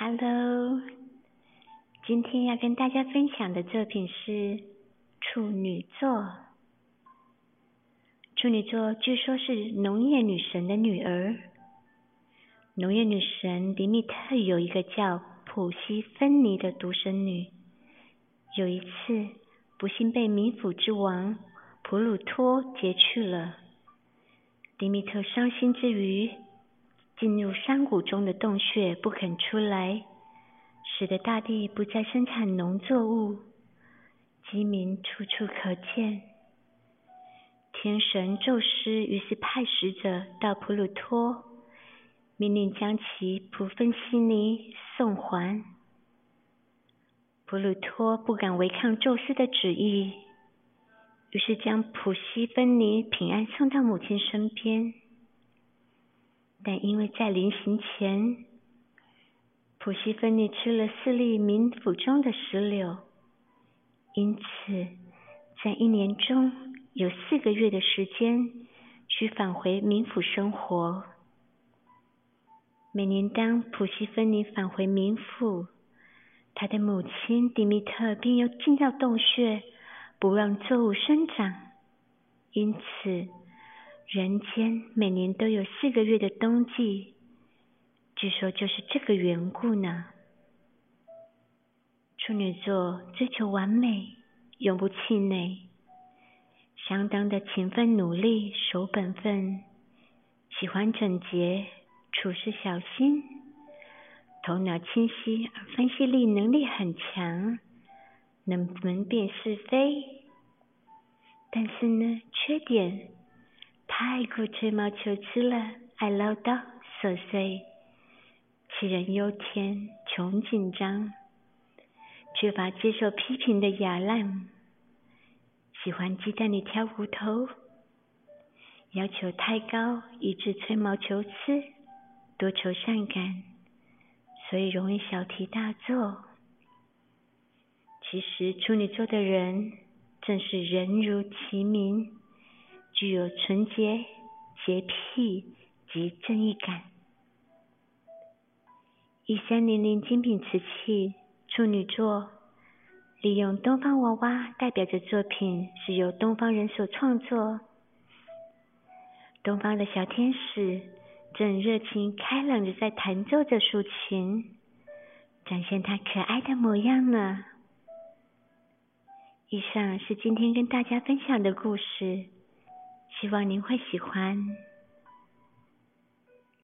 Hello，今天要跟大家分享的作品是处女座。处女座据说是农业女神的女儿。农业女神迪米特有一个叫普西芬尼的独生女。有一次，不幸被冥府之王普鲁托劫去了。迪米特伤心之余，进入山谷中的洞穴不肯出来，使得大地不再生产农作物，饥民处处可见。天神宙斯于是派使者到普鲁托，命令将其普芬西尼送还。普鲁托不敢违抗宙斯的旨意，于是将普西芬尼平安送到母亲身边。但因为在临行前，普西芬尼吃了四粒冥府中的石榴，因此在一年中。有四个月的时间，需返回冥府生活。每年当普西芬尼返回冥府，他的母亲迪米特便又进到洞穴，不让作物生长。因此，人间每年都有四个月的冬季。据说就是这个缘故呢。处女座追求完美，永不气馁。相当的勤奋努力，守本分，喜欢整洁，处事小心，头脑清晰，而分析力能力很强，能分辨是非。但是呢，缺点太过吹毛求疵了，爱唠叨琐碎，杞人忧天，穷紧张，缺乏接受批评的雅量。喜欢鸡蛋里挑骨头，要求太高，以致吹毛求疵，多愁善感，所以容易小题大做。其实处女座的人正是人如其名，具有纯洁、洁癖及正义感。一三零零精品瓷器，处女座。利用东方娃娃代表着作品是由东方人所创作。东方的小天使正热情开朗的在弹奏着竖琴，展现他可爱的模样呢。以上是今天跟大家分享的故事，希望您会喜欢。